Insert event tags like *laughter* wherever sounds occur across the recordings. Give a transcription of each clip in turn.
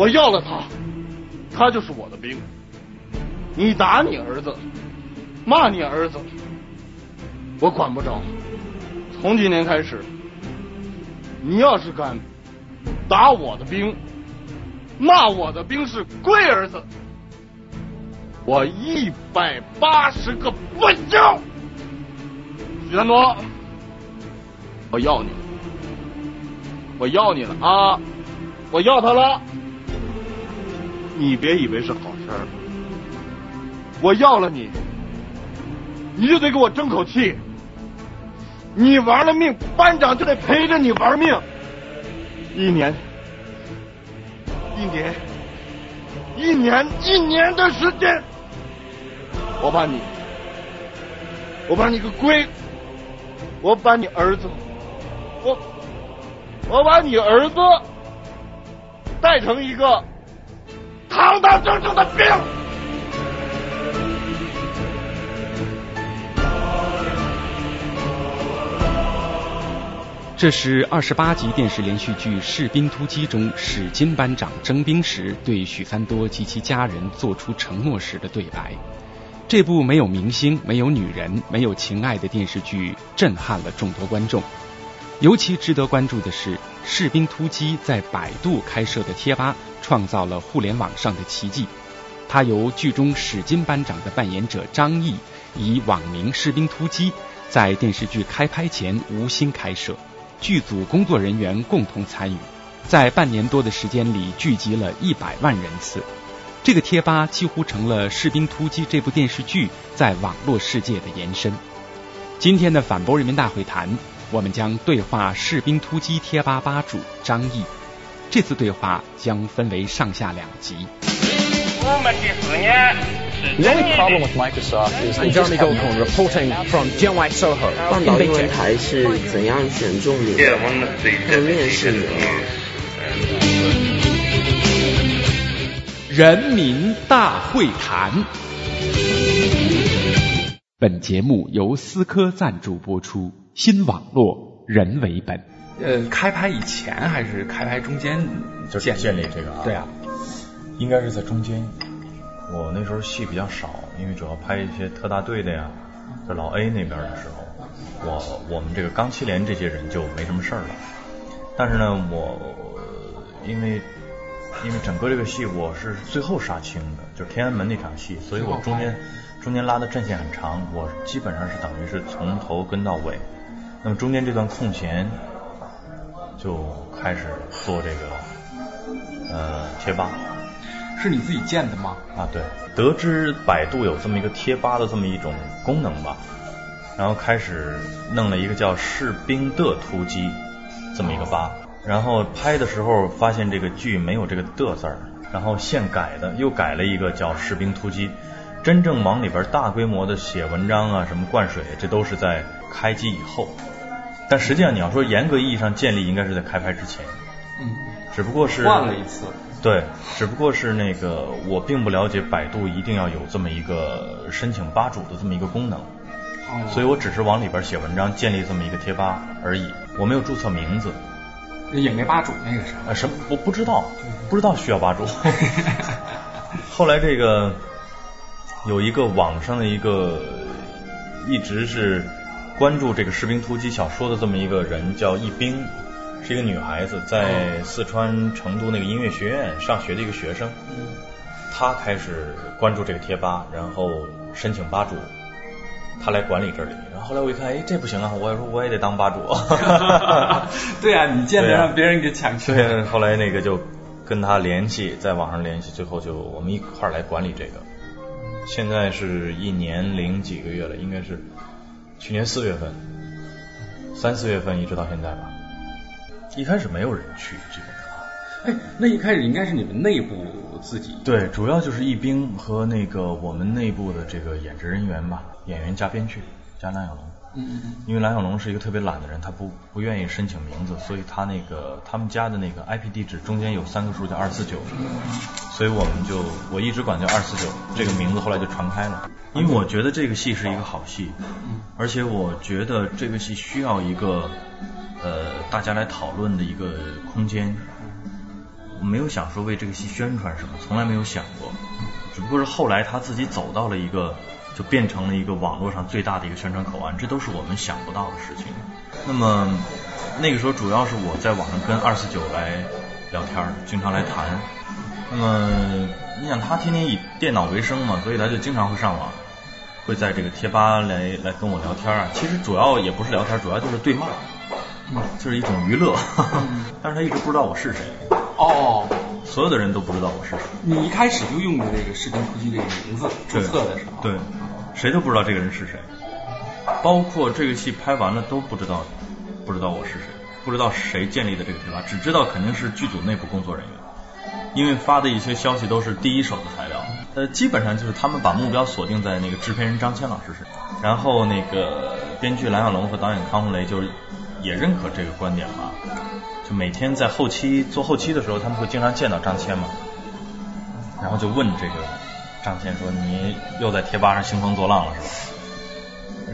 我要了他，他就是我的兵。你打你儿子，骂你儿子，我管不着。从今天开始，你要是敢打我的兵，骂我的兵是龟儿子，我一百八十个不要。许三多，我要你了，我要你了啊！我要他了，你别以为是好事儿。我要了你，你就得给我争口气。你玩了命，班长就得陪着你玩命。一年，一年，一年，一年的时间，我把你，我把你个龟，我把你儿子，我，我把你儿子带成一个堂堂正正的兵。这是二十八集电视连续剧《士兵突击》中史金班长征兵时对许三多及其家人做出承诺时的对白。这部没有明星、没有女人、没有情爱的电视剧震撼了众多观众。尤其值得关注的是，《士兵突击》在百度开设的贴吧创造了互联网上的奇迹。他由剧中史金班长的扮演者张译以网名“士兵突击”在电视剧开拍前无心开设。剧组工作人员共同参与，在半年多的时间里聚集了一百万人次。这个贴吧几乎成了《士兵突击》这部电视剧在网络世界的延伸。今天的反驳人民大会谈，我们将对话《士兵突击》贴吧吧主张毅。这次对话将分为上下两集。我们的思念。The only problem with Microsoft is reporting from Jianwai Soho 半岛英文台是怎样选中你的？他们面试你了。人民大会谈。本节目由思科赞助播出，新网络人为本。呃，开拍以前还是开拍中间就建建立这个啊？对啊，应该是在中间。我那时候戏比较少，因为主要拍一些特大队的呀，在老 A 那边的时候，我我们这个钢七连这些人就没什么事儿了。但是呢，我因为因为整个这个戏我是最后杀青的，就是天安门那场戏，所以我中间中间拉的战线很长，我基本上是等于是从头跟到尾。那么中间这段空闲，就开始做这个呃贴吧。是你自己建的吗？啊，对，得知百度有这么一个贴吧的这么一种功能吧，然后开始弄了一个叫“士兵的突击”这么一个吧，然后拍的时候发现这个剧没有这个的字儿，然后现改的，又改了一个叫“士兵突击”，真正往里边大规模的写文章啊，什么灌水，这都是在开机以后，但实际上你要说严格意义上建立，应该是在开拍之前，嗯，只不过是换了一次。对，只不过是那个我并不了解百度一定要有这么一个申请吧主的这么一个功能，所以我只是往里边写文章，建立这么一个贴吧而已，我没有注册名字，也没吧主那个啥，啊什么我不知道，不知道需要吧主。*laughs* 后来这个有一个网上的一个一直是关注这个士兵突击小说的这么一个人叫易兵。是一个女孩子，在四川成都那个音乐学院上学的一个学生，她开始关注这个贴吧，然后申请吧主，她来管理这里。然后后来我一看，哎，这不行啊，我说我也得当吧主。*laughs* 对啊，你见得让别人给抢去。对，后来那个就跟他联系，在网上联系，最后就我们一块儿来管理这个。现在是一年零几个月了，应该是去年四月份，三四月份一直到现在吧。一开始没有人去，基本上。哎，那一开始应该是你们内部自己。对，主要就是一兵和那个我们内部的这个演职人员吧，演员加编剧加梁小龙。嗯嗯嗯。因为蓝小龙是一个特别懒的人，他不不愿意申请名字，所以他那个他们家的那个 IP 地址中间有三个数叫二四九，所以我们就我一直管叫二四九这个名字，后来就传开了。因为我觉得这个戏是一个好戏，而且我觉得这个戏需要一个。呃，大家来讨论的一个空间，我没有想说为这个戏宣传什么，从来没有想过。只不过是后来他自己走到了一个，就变成了一个网络上最大的一个宣传口岸，这都是我们想不到的事情。那么那个时候主要是我在网上跟二四九来聊天，经常来谈。那么你想他天天以电脑为生嘛，所以他就经常会上网，会在这个贴吧来来跟我聊天啊。其实主要也不是聊天，主要就是对骂，就是一种娱乐。*laughs* 但是他一直不知道我是谁。哦。所有的人都不知道我是谁。你一开始就用的这个士兵突击这个名字注册的时候，对，谁都不知道这个人是谁，包括这个戏拍完了都不知道，不知道我是谁，不知道谁建立的这个贴吧，只知道肯定是剧组内部工作人员，因为发的一些消息都是第一手的材料，呃，基本上就是他们把目标锁定在那个制片人张谦老师身上，然后那个编剧蓝小龙和导演康洪雷就也认可这个观点嘛，就。每天在后期做后期的时候，他们会经常见到张谦嘛，然后就问这个张骞说：“你又在贴吧上兴风作浪了是吧？”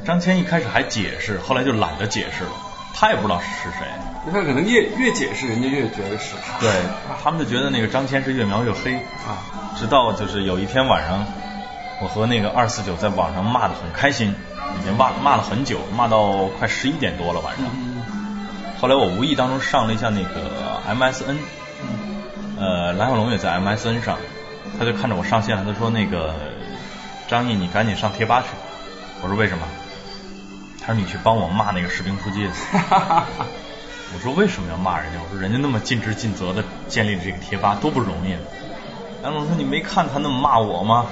张骞一开始还解释，后来就懒得解释了，他也不知道是谁。他可能越越解释，人家越觉得是他。对，他们就觉得那个张骞是越描越黑啊。直到就是有一天晚上，我和那个二四九在网上骂的很开心，已经骂骂了很久，骂到快十一点多了晚上。后来我无意当中上了一下那个 MSN，呃，蓝小龙也在 MSN 上，他就看着我上线了，他说那个张毅你赶紧上贴吧去，我说为什么？他说你去帮我骂那个士兵突击。*laughs* 我说为什么要骂人家？我说人家那么尽职尽责的建立了这个贴吧多不容易。蓝小龙说你没看他那么骂我吗？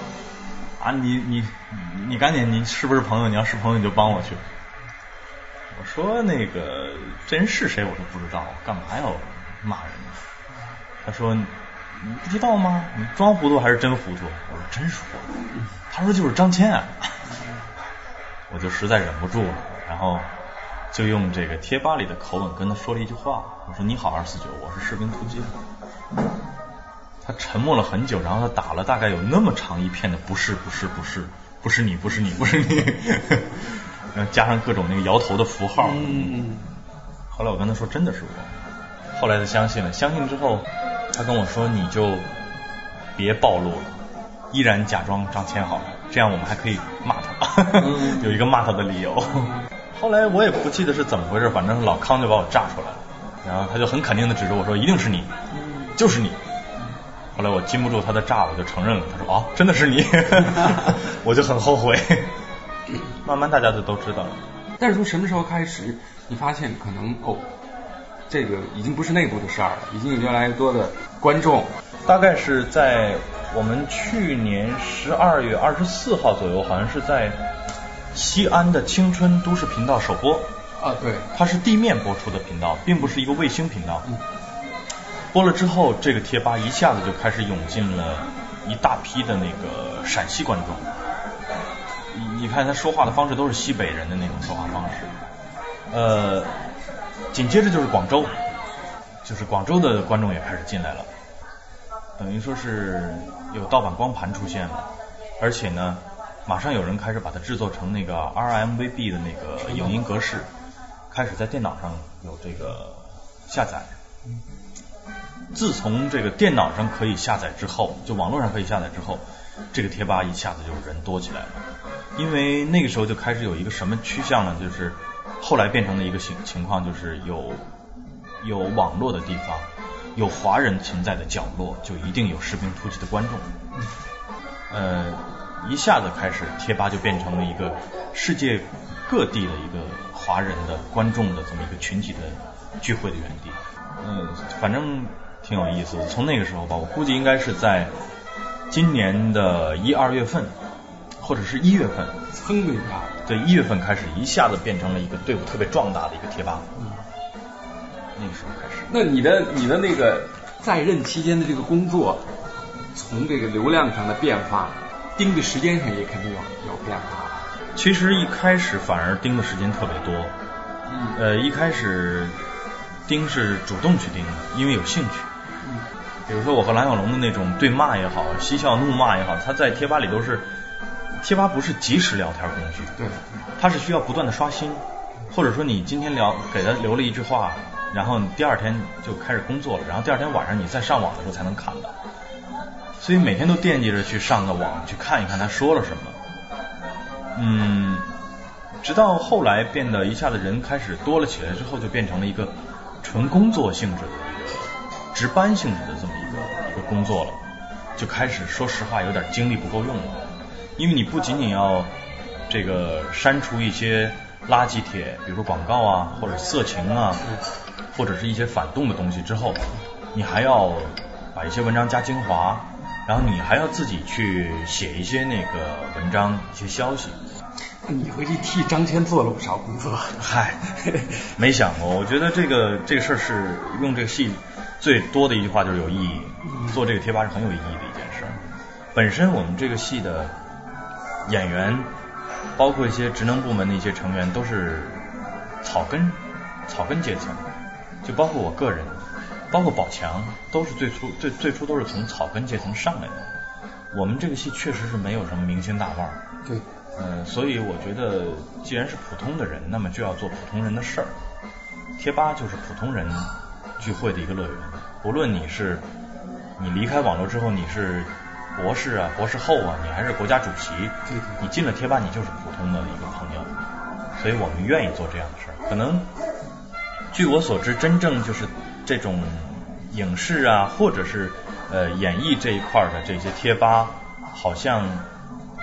啊你你你赶紧你是不是朋友？你要是朋友你就帮我去。我说那个这人是谁我都不知道，干嘛要骂人呢？他说你不知道吗？你装糊涂还是真糊涂？我说真是糊涂。他说就是张骞啊。*laughs* 我就实在忍不住了，然后就用这个贴吧里的口吻跟他说了一句话。我说你好二四九，我是士兵突击。他沉默了很久，然后他打了大概有那么长一片的不是不是不是不是你不是你不是你。*laughs* 然后加上各种那个摇头的符号。嗯嗯。后来我跟他说真的是我，后来他相信了。相信之后，他跟我说你就别暴露了，依然假装张谦好了，这样我们还可以骂他，*laughs* 有一个骂他的理由。后来我也不记得是怎么回事，反正老康就把我炸出来了，然后他就很肯定的指着我说一定是你，就是你。后来我禁不住他的炸，我就承认了。他说哦，真的是你，*laughs* 我就很后悔。慢慢大家就都知道了，但是从什么时候开始，你发现可能哦，这个已经不是内部的事儿了，已经有越来越多的观众。大概是在我们去年十二月二十四号左右，好像是在西安的青春都市频道首播。啊，对，它是地面播出的频道，并不是一个卫星频道。播了之后，这个贴吧一下子就开始涌进了一大批的那个陕西观众。你看他说话的方式都是西北人的那种说话方式，呃，紧接着就是广州，就是广州的观众也开始进来了，等于说是有盗版光盘出现了，而且呢，马上有人开始把它制作成那个 RMVB 的那个影音格式，开始在电脑上有这个下载。自从这个电脑上可以下载之后，就网络上可以下载之后，这个贴吧一下子就人多起来了。因为那个时候就开始有一个什么趋向呢？就是后来变成的一个情情况，就是有有网络的地方，有华人存在的角落，就一定有士兵突击的观众。呃，一下子开始贴吧就变成了一个世界各地的一个华人的观众的这么一个群体的聚会的原地。嗯，反正挺有意思的。从那个时候吧，我估计应该是在今年的一二月份。或者是一月份，噌的一下，对，一月份开始一下子变成了一个队伍特别壮大的一个贴吧。嗯，那个时候开始。那你的你的那个在任期间的这个工作，从这个流量上的变化，盯的时间上也肯定有有变化。其实一开始反而盯的时间特别多。嗯。呃，一开始盯是主动去盯的，因为有兴趣。嗯。比如说我和蓝小龙的那种对骂也好，嬉笑怒骂也好，他在贴吧里都是。贴吧不是即时聊天工具，对，它是需要不断的刷新，或者说你今天聊给他留了一句话，然后你第二天就开始工作了，然后第二天晚上你再上网的时候才能看到，所以每天都惦记着去上个网去看一看他说了什么。嗯，直到后来变得一下子人开始多了起来之后，就变成了一个纯工作性质的一个值班性质的这么一个一个工作了，就开始说实话有点精力不够用了，因为你不仅仅要这个删除一些垃圾帖，比如说广告啊，或者色情啊，或者是一些反动的东西之后，你还要把一些文章加精华，然后你还要自己去写一些那个文章、一些消息。你回去替张谦做了不少工作。嗨，没想过，我觉得这个这个事儿是用这个戏最多的一句话就是有意义，做这个贴吧是很有意义的一件事。本身我们这个戏的演员，包括一些职能部门的一些成员，都是草根草根阶层，就包括我个人，包括宝强，都是最初最最初都是从草根阶层上来的。我们这个戏确实是没有什么明星大腕儿。对。嗯，所以我觉得，既然是普通的人，那么就要做普通人的事儿。贴吧就是普通人聚会的一个乐园，不论你是你离开网络之后，你是博士啊、博士后啊，你还是国家主席，你进了贴吧，你就是普通的一个朋友。所以我们愿意做这样的事儿。可能据我所知，真正就是这种影视啊，或者是呃演艺这一块的这些贴吧，好像。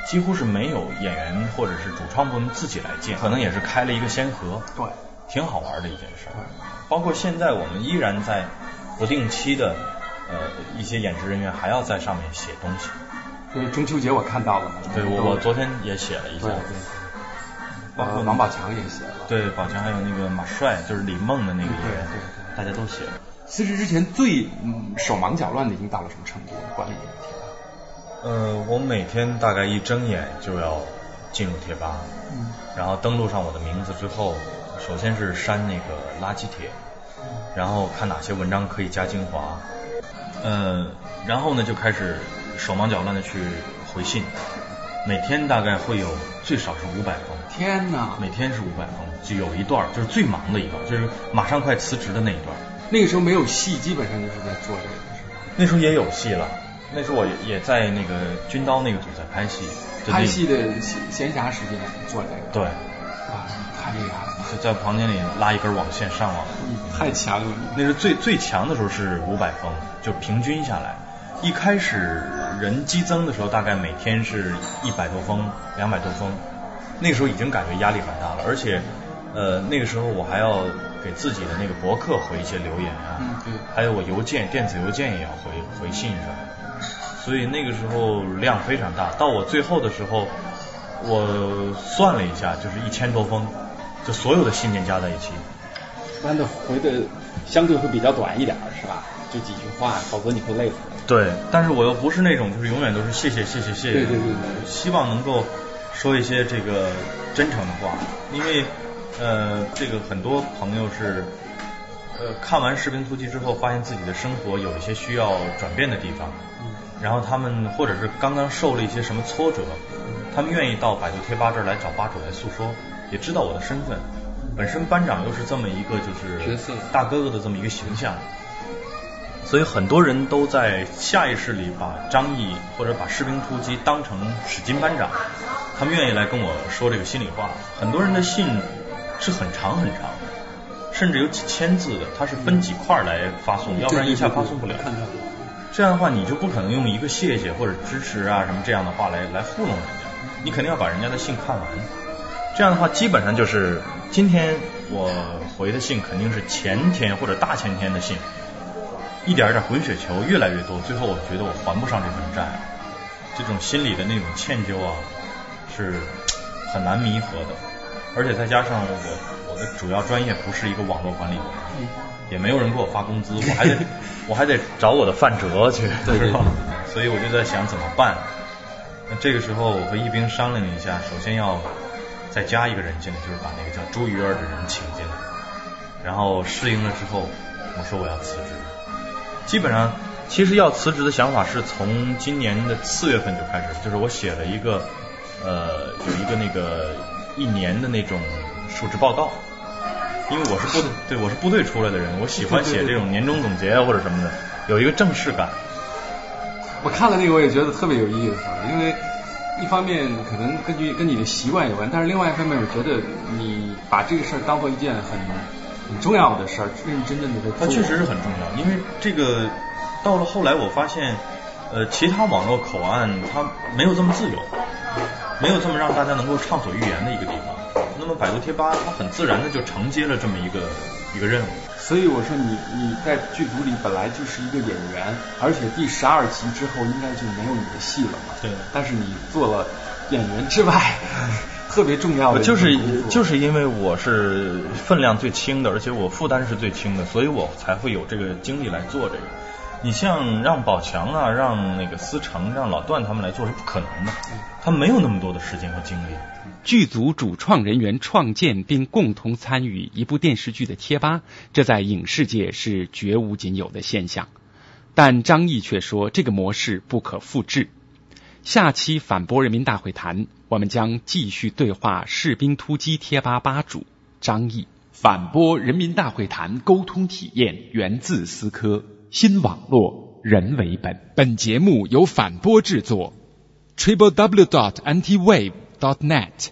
几乎是没有演员或者是主创部门自己来建，可能也是开了一个先河，对，挺好玩的一件事。包括现在我们依然在不定期的呃一些演职人员还要在上面写东西。就是中秋节我看到了，对我我昨天也写了一下，对包括王宝强也写了，对，宝强还有那个马帅，就是李梦的那个演员，大家都写了。辞职之前最手忙脚乱的已经到了什么程度？管理贴吧？呃，我每天大概一睁眼就要进入贴吧，然后登录上我的名字之后，首先是删那个垃圾帖，然后看哪些文章可以加精华，呃，然后呢就开始手忙脚乱的去回信，每天大概会有最少是五百封。天哪！每天是五百封，就有一段就是最忙的一段，就是马上快辞职的那一段。那个时候没有戏，基本上就是在做这个？那时候也有戏了。那时候我也在那个军刀那个组在拍戏，拍戏的闲闲暇时间做这个。对，啊，太厉害了！就在房间里拉一根网线上网。太强了！那是最最强的时候是五百封，就平均下来，一开始人激增的时候大概每天是一百多封、两百多封，那个时候已经感觉压力很大了，而且呃那个时候我还要给自己的那个博客回一些留言啊，还有我邮件电子邮件也要回回信什么。所以那个时候量非常大，到我最后的时候，我算了一下，就是一千多封，就所有的信念加在一起。一般的回的相对会比较短一点，是吧？就几句话，否则你会累死。对，但是我又不是那种就是永远都是谢谢谢谢谢谢，对对对，希望能够说一些这个真诚的话，因为呃，这个很多朋友是呃看完《士兵突击》之后，发现自己的生活有一些需要转变的地方。然后他们或者是刚刚受了一些什么挫折，他们愿意到百度贴吧这儿来找吧主来诉说，也知道我的身份，本身班长又是这么一个就是角色大哥哥的这么一个形象，所以很多人都在下意识里把张译或者把士兵突击当成史金班长，他们愿意来跟我说这个心里话。很多人的信是很长很长，甚至有几千字的，他是分几块来发送，要不然一下发送不了。这样的话，你就不可能用一个谢谢或者支持啊什么这样的话来来糊弄人家，你肯定要把人家的信看完。这样的话，基本上就是今天我回的信肯定是前天或者大前天的信，一点一点滚雪球越来越多，最后我觉得我还不上这份债，这种心里的那种歉疚啊是很难弥合的，而且再加上我我的主要专业不是一个网络管理员，也没有人给我发工资，我还得。*laughs* 我还得找我的范哲去，是吧？所以我就在想怎么办。那这个时候我和一兵商量了一下，首先要再加一个人进来，就是把那个叫朱鱼儿的人请进来。然后适应了之后，我说我要辞职。基本上，其实要辞职的想法是从今年的四月份就开始，就是我写了一个呃有一个那个一年的那种述职报告。因为我是部队，*laughs* 对我是部队出来的人，我喜欢写这种年终总结啊或者什么的，有一个正式感。我看了那个，我也觉得特别有意思，因为一方面可能根据跟你的习惯有关，但是另外一方面，我觉得你把这个事儿当做一件很很重要的事儿，认认真真的在做。它确实是很重要，因为这个到了后来，我发现呃，其他网络口岸它没有这么自由，没有这么让大家能够畅所欲言的一个地方。那么百度贴吧，它很自然的就承接了这么一个一个任务。所以我说你你在剧组里本来就是一个演员，而且第十二集之后应该就没有你的戏了嘛。对。但是你做了演员之外 *laughs* 特别重要的就是就是因为我是分量最轻的，而且我负担是最轻的，所以我才会有这个精力来做这个。你像让宝强啊，让那个思成，让老段他们来做是不可能的，他们没有那么多的时间和精力。剧组主创人员创建并共同参与一部电视剧的贴吧，这在影视界是绝无仅有的现象。但张译却说这个模式不可复制。下期反驳人民大会谈，我们将继续对话士兵突击贴吧吧主张译。反驳人民大会谈沟通体验源自思科新网络人为本。本节目由反播制作，triple w dot anti wave dot net。